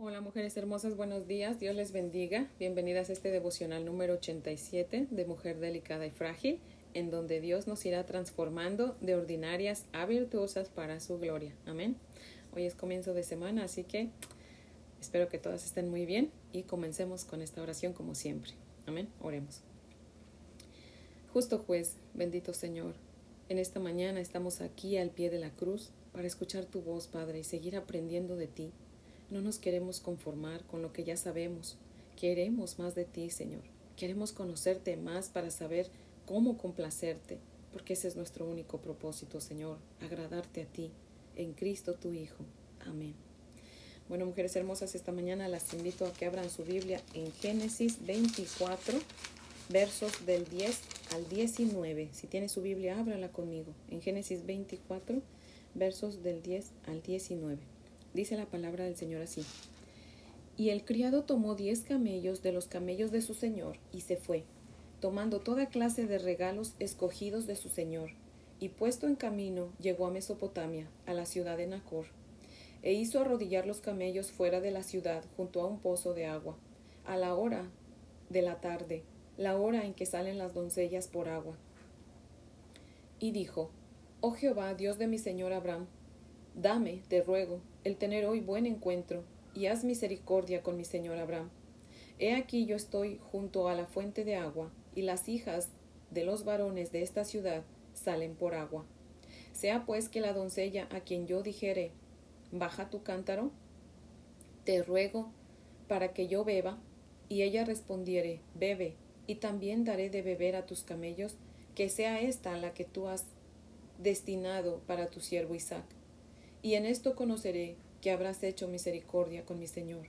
Hola mujeres hermosas, buenos días, Dios les bendiga. Bienvenidas a este devocional número 87 de Mujer Delicada y Frágil, en donde Dios nos irá transformando de ordinarias a virtuosas para su gloria. Amén. Hoy es comienzo de semana, así que espero que todas estén muy bien y comencemos con esta oración como siempre. Amén. Oremos. Justo juez, bendito Señor, en esta mañana estamos aquí al pie de la cruz para escuchar tu voz, Padre, y seguir aprendiendo de ti no nos queremos conformar con lo que ya sabemos. Queremos más de ti, Señor. Queremos conocerte más para saber cómo complacerte, porque ese es nuestro único propósito, Señor, agradarte a ti, en Cristo tu Hijo. Amén. Bueno, mujeres hermosas, esta mañana las invito a que abran su Biblia en Génesis 24, versos del 10 al 19. Si tiene su Biblia, ábrala conmigo. En Génesis 24, versos del 10 al 19. Dice la palabra del Señor así. Y el criado tomó diez camellos de los camellos de su señor y se fue, tomando toda clase de regalos escogidos de su señor, y puesto en camino llegó a Mesopotamia, a la ciudad de Nacor, e hizo arrodillar los camellos fuera de la ciudad junto a un pozo de agua, a la hora de la tarde, la hora en que salen las doncellas por agua. Y dijo, Oh Jehová, Dios de mi señor Abraham, Dame, te ruego, el tener hoy buen encuentro, y haz misericordia con mi señor Abraham. He aquí yo estoy junto a la fuente de agua, y las hijas de los varones de esta ciudad salen por agua. Sea pues que la doncella a quien yo dijere, baja tu cántaro, te ruego para que yo beba, y ella respondiere, bebe, y también daré de beber a tus camellos, que sea esta la que tú has destinado para tu siervo Isaac y en esto conoceré que habrás hecho misericordia con mi Señor.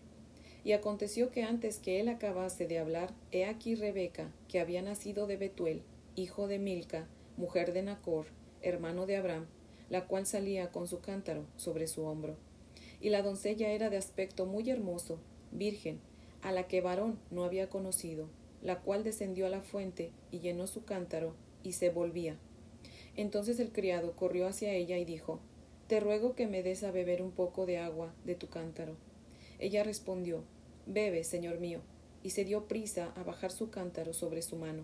Y aconteció que antes que él acabase de hablar, he aquí Rebeca, que había nacido de Betuel, hijo de Milca, mujer de Nacor, hermano de Abraham, la cual salía con su cántaro sobre su hombro. Y la doncella era de aspecto muy hermoso, virgen, a la que varón no había conocido, la cual descendió a la fuente y llenó su cántaro y se volvía. Entonces el criado corrió hacia ella y dijo, te ruego que me des a beber un poco de agua de tu cántaro. Ella respondió, Bebe, señor mío, y se dio prisa a bajar su cántaro sobre su mano.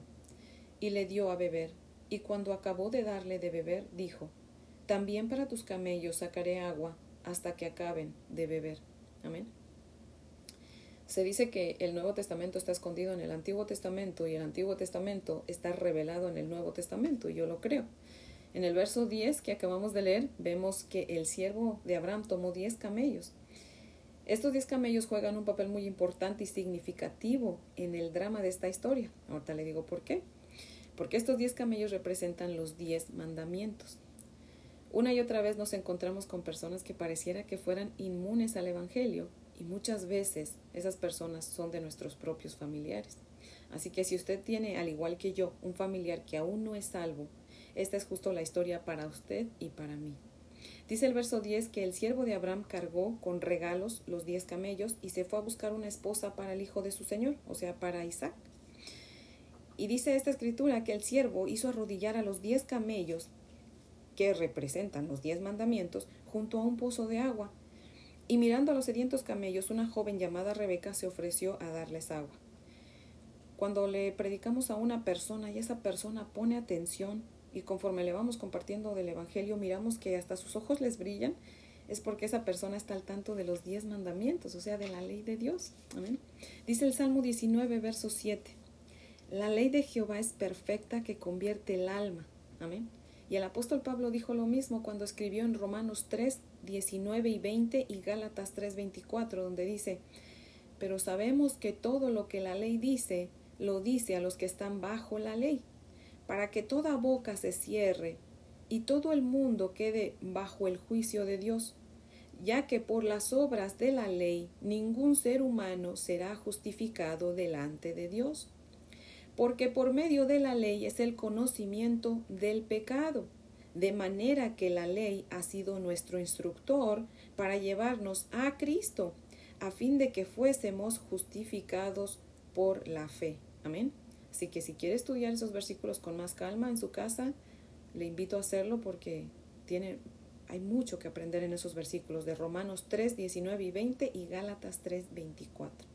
Y le dio a beber, y cuando acabó de darle de beber, dijo, También para tus camellos sacaré agua hasta que acaben de beber. Amén. Se dice que el Nuevo Testamento está escondido en el Antiguo Testamento y el Antiguo Testamento está revelado en el Nuevo Testamento, y yo lo creo. En el verso 10 que acabamos de leer, vemos que el siervo de Abraham tomó 10 camellos. Estos 10 camellos juegan un papel muy importante y significativo en el drama de esta historia. Ahorita le digo por qué. Porque estos 10 camellos representan los 10 mandamientos. Una y otra vez nos encontramos con personas que pareciera que fueran inmunes al Evangelio y muchas veces esas personas son de nuestros propios familiares. Así que si usted tiene, al igual que yo, un familiar que aún no es salvo, esta es justo la historia para usted y para mí. Dice el verso 10 que el siervo de Abraham cargó con regalos los diez camellos y se fue a buscar una esposa para el hijo de su señor, o sea, para Isaac. Y dice esta escritura que el siervo hizo arrodillar a los diez camellos, que representan los diez mandamientos, junto a un pozo de agua. Y mirando a los sedientos camellos, una joven llamada Rebeca se ofreció a darles agua. Cuando le predicamos a una persona y esa persona pone atención, y conforme le vamos compartiendo del Evangelio, miramos que hasta sus ojos les brillan, es porque esa persona está al tanto de los diez mandamientos, o sea, de la ley de Dios. Amén. Dice el Salmo 19, verso 7. La ley de Jehová es perfecta que convierte el alma. Amén. Y el apóstol Pablo dijo lo mismo cuando escribió en Romanos 3, 19 y 20 y Gálatas 3, 24, donde dice, pero sabemos que todo lo que la ley dice, lo dice a los que están bajo la ley para que toda boca se cierre y todo el mundo quede bajo el juicio de Dios, ya que por las obras de la ley ningún ser humano será justificado delante de Dios, porque por medio de la ley es el conocimiento del pecado, de manera que la ley ha sido nuestro instructor para llevarnos a Cristo, a fin de que fuésemos justificados por la fe. Amén. Así que si quiere estudiar esos versículos con más calma en su casa, le invito a hacerlo porque tiene Hay mucho que aprender en esos versículos de Romanos 3, 19 y 20 y Gálatas 3, 24.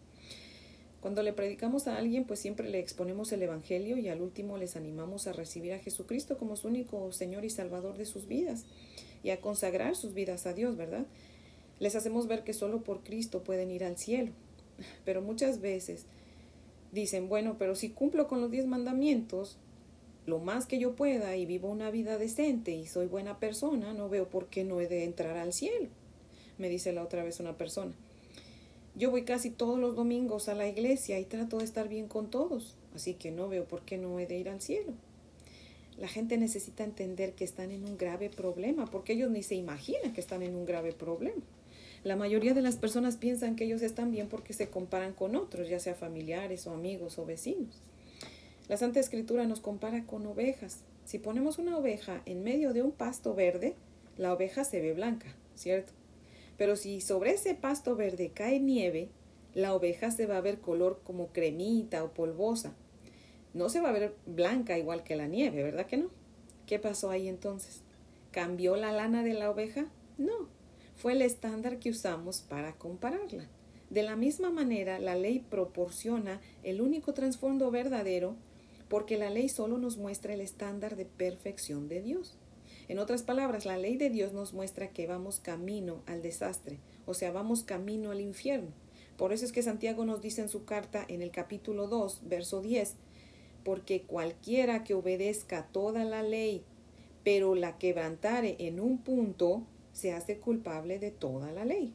Cuando le predicamos a alguien, pues siempre le exponemos el Evangelio y al último les animamos a recibir a Jesucristo como su único Señor y Salvador de sus vidas y a consagrar sus vidas a Dios, ¿verdad? Les hacemos ver que solo por Cristo pueden ir al cielo. Pero muchas veces dicen, bueno, pero si cumplo con los diez mandamientos, lo más que yo pueda y vivo una vida decente y soy buena persona, no veo por qué no he de entrar al cielo. Me dice la otra vez una persona. Yo voy casi todos los domingos a la iglesia y trato de estar bien con todos, así que no veo por qué no he de ir al cielo. La gente necesita entender que están en un grave problema, porque ellos ni se imaginan que están en un grave problema. La mayoría de las personas piensan que ellos están bien porque se comparan con otros, ya sea familiares o amigos o vecinos. La Santa Escritura nos compara con ovejas. Si ponemos una oveja en medio de un pasto verde, la oveja se ve blanca, ¿cierto? Pero si sobre ese pasto verde cae nieve, la oveja se va a ver color como cremita o polvosa. No se va a ver blanca igual que la nieve, ¿verdad que no? ¿Qué pasó ahí entonces? ¿Cambió la lana de la oveja? No, fue el estándar que usamos para compararla. De la misma manera, la ley proporciona el único trasfondo verdadero porque la ley solo nos muestra el estándar de perfección de Dios. En otras palabras, la ley de Dios nos muestra que vamos camino al desastre, o sea, vamos camino al infierno. Por eso es que Santiago nos dice en su carta en el capítulo 2, verso 10, porque cualquiera que obedezca toda la ley, pero la quebrantare en un punto, se hace culpable de toda la ley.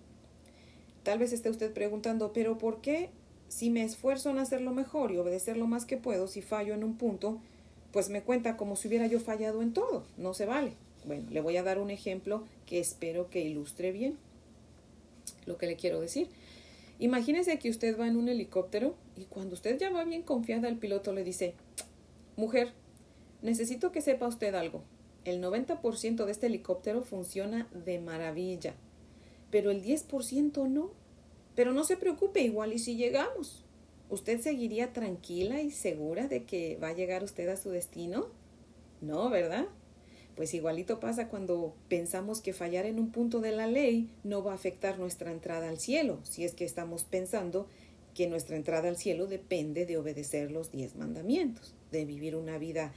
Tal vez esté usted preguntando, pero ¿por qué si me esfuerzo en hacerlo mejor y obedecer lo más que puedo, si fallo en un punto, pues me cuenta como si hubiera yo fallado en todo. No se vale. Bueno, le voy a dar un ejemplo que espero que ilustre bien lo que le quiero decir. Imagínese que usted va en un helicóptero y cuando usted ya va bien confiada, el piloto le dice, mujer, necesito que sepa usted algo. El 90% de este helicóptero funciona de maravilla, pero el 10% no. Pero no se preocupe, igual y si llegamos. ¿Usted seguiría tranquila y segura de que va a llegar usted a su destino? No, ¿verdad? Pues igualito pasa cuando pensamos que fallar en un punto de la ley no va a afectar nuestra entrada al cielo, si es que estamos pensando que nuestra entrada al cielo depende de obedecer los diez mandamientos, de vivir una vida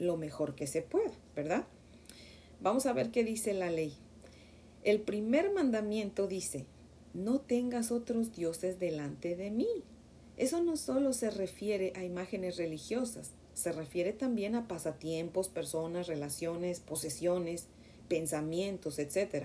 lo mejor que se pueda, ¿verdad? Vamos a ver qué dice la ley. El primer mandamiento dice, no tengas otros dioses delante de mí. Eso no solo se refiere a imágenes religiosas, se refiere también a pasatiempos, personas, relaciones, posesiones, pensamientos, etc.,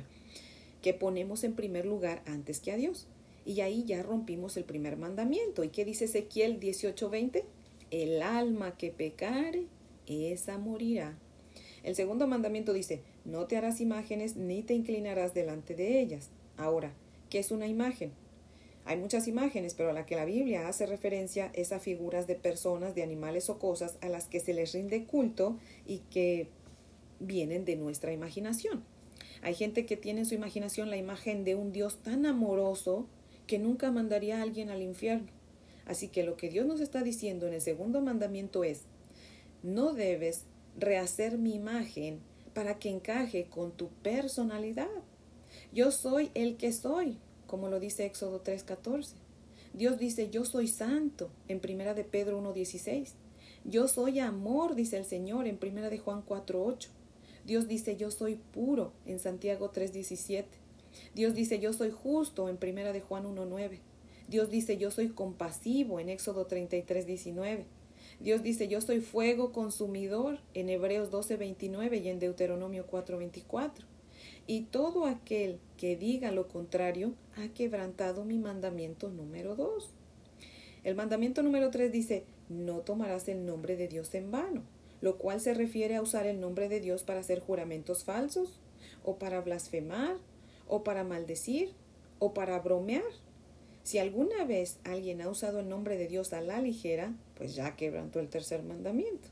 que ponemos en primer lugar antes que a Dios. Y ahí ya rompimos el primer mandamiento. ¿Y qué dice Ezequiel 18:20? El alma que pecare, esa morirá. El segundo mandamiento dice, no te harás imágenes ni te inclinarás delante de ellas. Ahora, ¿Qué es una imagen? Hay muchas imágenes, pero a la que la Biblia hace referencia es a figuras de personas, de animales o cosas a las que se les rinde culto y que vienen de nuestra imaginación. Hay gente que tiene en su imaginación la imagen de un Dios tan amoroso que nunca mandaría a alguien al infierno. Así que lo que Dios nos está diciendo en el segundo mandamiento es, no debes rehacer mi imagen para que encaje con tu personalidad. Yo soy el que soy, como lo dice Éxodo 3:14. Dios dice, yo soy santo, en primera de Pedro 1:16. Yo soy amor, dice el Señor, en primera de Juan 4:8. Dios dice, yo soy puro, en Santiago 3:17. Dios dice, yo soy justo, en primera de Juan 1:9. Dios dice, yo soy compasivo, en Éxodo 33:19. Dios dice, yo soy fuego consumidor, en Hebreos 12:29 y en Deuteronomio 4:24. Y todo aquel que diga lo contrario ha quebrantado mi mandamiento número dos. El mandamiento número tres dice, no tomarás el nombre de Dios en vano, lo cual se refiere a usar el nombre de Dios para hacer juramentos falsos, o para blasfemar, o para maldecir, o para bromear. Si alguna vez alguien ha usado el nombre de Dios a la ligera, pues ya quebrantó el tercer mandamiento.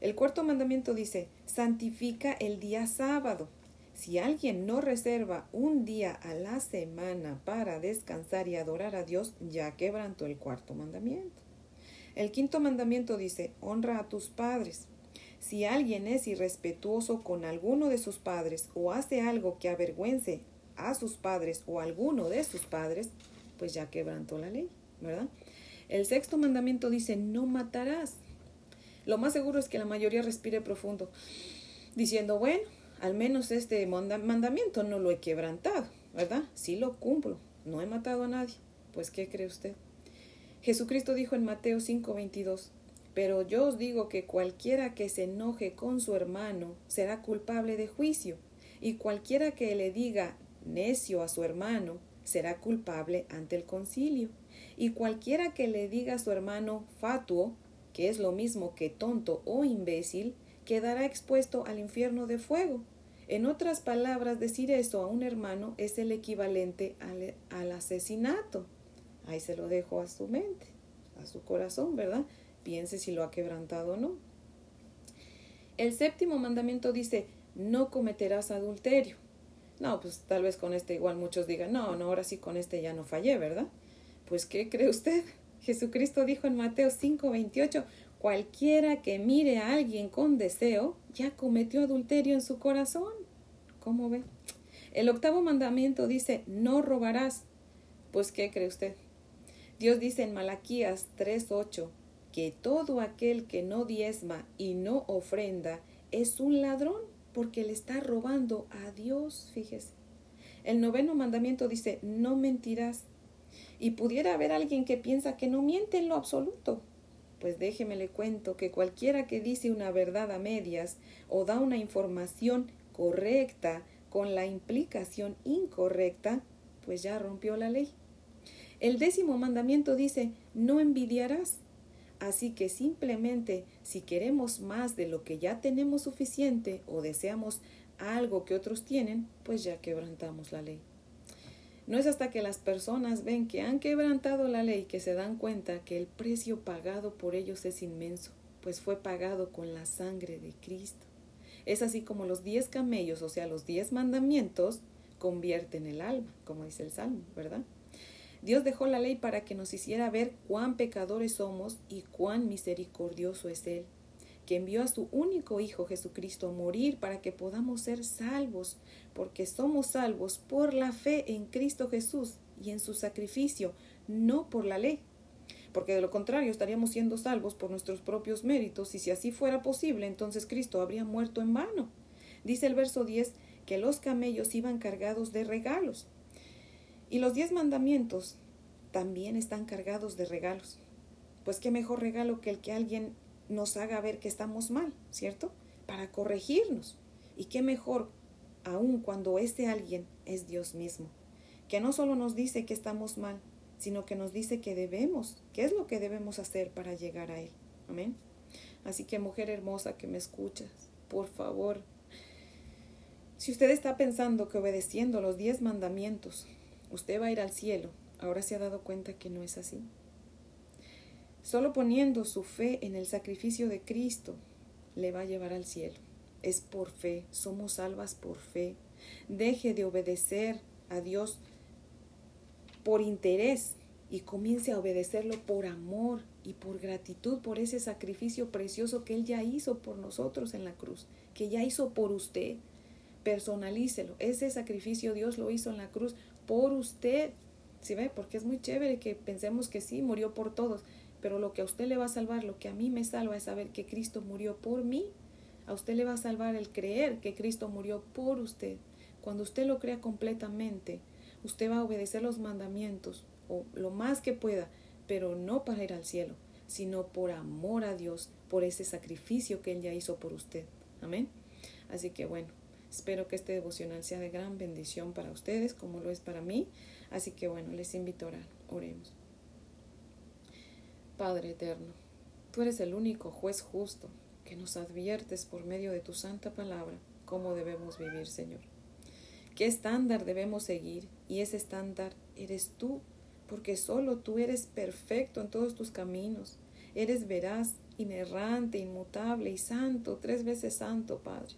El cuarto mandamiento dice, santifica el día sábado. Si alguien no reserva un día a la semana para descansar y adorar a Dios, ya quebrantó el cuarto mandamiento. El quinto mandamiento dice, honra a tus padres. Si alguien es irrespetuoso con alguno de sus padres o hace algo que avergüence a sus padres o alguno de sus padres, pues ya quebrantó la ley, ¿verdad? El sexto mandamiento dice, no matarás. Lo más seguro es que la mayoría respire profundo, diciendo, bueno, al menos este mandamiento no lo he quebrantado, ¿verdad? Sí lo cumplo, no he matado a nadie. Pues, ¿qué cree usted? Jesucristo dijo en Mateo 5:22, pero yo os digo que cualquiera que se enoje con su hermano será culpable de juicio, y cualquiera que le diga necio a su hermano será culpable ante el concilio, y cualquiera que le diga a su hermano fatuo, que es lo mismo que tonto o imbécil, quedará expuesto al infierno de fuego. En otras palabras, decir eso a un hermano es el equivalente al, al asesinato. Ahí se lo dejo a su mente, a su corazón, ¿verdad? Piense si lo ha quebrantado o no. El séptimo mandamiento dice, no cometerás adulterio. No, pues tal vez con este igual muchos digan, no, no, ahora sí con este ya no fallé, ¿verdad? Pues ¿qué cree usted? Jesucristo dijo en Mateo 5:28, cualquiera que mire a alguien con deseo, ya cometió adulterio en su corazón. ¿Cómo ve? El octavo mandamiento dice, no robarás. Pues ¿qué cree usted? Dios dice en Malaquías 3:8 que todo aquel que no diezma y no ofrenda es un ladrón porque le está robando a Dios, fíjese. El noveno mandamiento dice, no mentirás. Y pudiera haber alguien que piensa que no miente en lo absoluto. Pues déjeme le cuento que cualquiera que dice una verdad a medias o da una información correcta con la implicación incorrecta, pues ya rompió la ley. El décimo mandamiento dice, no envidiarás. Así que simplemente si queremos más de lo que ya tenemos suficiente o deseamos algo que otros tienen, pues ya quebrantamos la ley. No es hasta que las personas ven que han quebrantado la ley que se dan cuenta que el precio pagado por ellos es inmenso, pues fue pagado con la sangre de Cristo. Es así como los diez camellos, o sea, los diez mandamientos, convierten el alma, como dice el Salmo, ¿verdad? Dios dejó la ley para que nos hiciera ver cuán pecadores somos y cuán misericordioso es Él, que envió a su único Hijo Jesucristo a morir para que podamos ser salvos, porque somos salvos por la fe en Cristo Jesús y en su sacrificio, no por la ley. Porque de lo contrario estaríamos siendo salvos por nuestros propios méritos y si así fuera posible, entonces Cristo habría muerto en vano. Dice el verso 10 que los camellos iban cargados de regalos. Y los diez mandamientos también están cargados de regalos. Pues qué mejor regalo que el que alguien nos haga ver que estamos mal, ¿cierto? Para corregirnos. Y qué mejor aún cuando este alguien es Dios mismo, que no solo nos dice que estamos mal, sino que nos dice que debemos, qué es lo que debemos hacer para llegar a Él. Amén. Así que mujer hermosa que me escuchas, por favor, si usted está pensando que obedeciendo los diez mandamientos usted va a ir al cielo, ahora se ha dado cuenta que no es así. Solo poniendo su fe en el sacrificio de Cristo le va a llevar al cielo. Es por fe, somos salvas por fe. Deje de obedecer a Dios por interés y comience a obedecerlo por amor y por gratitud por ese sacrificio precioso que Él ya hizo por nosotros en la cruz, que ya hizo por usted. Personalícelo. Ese sacrificio Dios lo hizo en la cruz por usted. ¿Sí ve? Porque es muy chévere que pensemos que sí, murió por todos. Pero lo que a usted le va a salvar, lo que a mí me salva es saber que Cristo murió por mí. A usted le va a salvar el creer que Cristo murió por usted. Cuando usted lo crea completamente, usted va a obedecer los mandamientos o lo más que pueda, pero no para ir al cielo, sino por amor a Dios, por ese sacrificio que Él ya hizo por usted. Amén. Así que bueno, Espero que este devocional sea de gran bendición para ustedes, como lo es para mí. Así que bueno, les invito a orar. Oremos. Padre eterno, tú eres el único juez justo que nos adviertes por medio de tu santa palabra cómo debemos vivir, Señor. ¿Qué estándar debemos seguir? Y ese estándar eres tú, porque solo tú eres perfecto en todos tus caminos. Eres veraz, inerrante, inmutable y santo, tres veces santo, Padre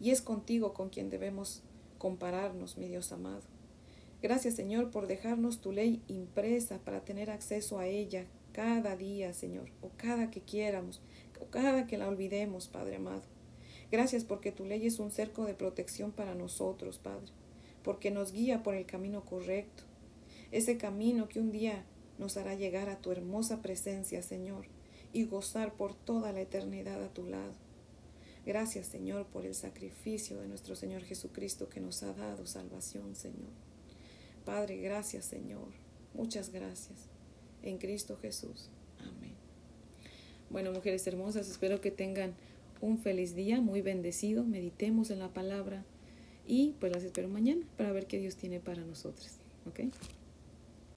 y es contigo con quien debemos compararnos, mi Dios amado. Gracias, Señor, por dejarnos tu ley impresa para tener acceso a ella cada día, Señor, o cada que quieramos, cada que la olvidemos, Padre amado. Gracias porque tu ley es un cerco de protección para nosotros, Padre, porque nos guía por el camino correcto, ese camino que un día nos hará llegar a tu hermosa presencia, Señor, y gozar por toda la eternidad a tu lado. Gracias, Señor, por el sacrificio de nuestro Señor Jesucristo que nos ha dado salvación, Señor. Padre, gracias, Señor. Muchas gracias. En Cristo Jesús. Amén. Bueno, mujeres hermosas, espero que tengan un feliz día, muy bendecido. Meditemos en la palabra y pues las espero mañana para ver qué Dios tiene para nosotros. ¿Ok?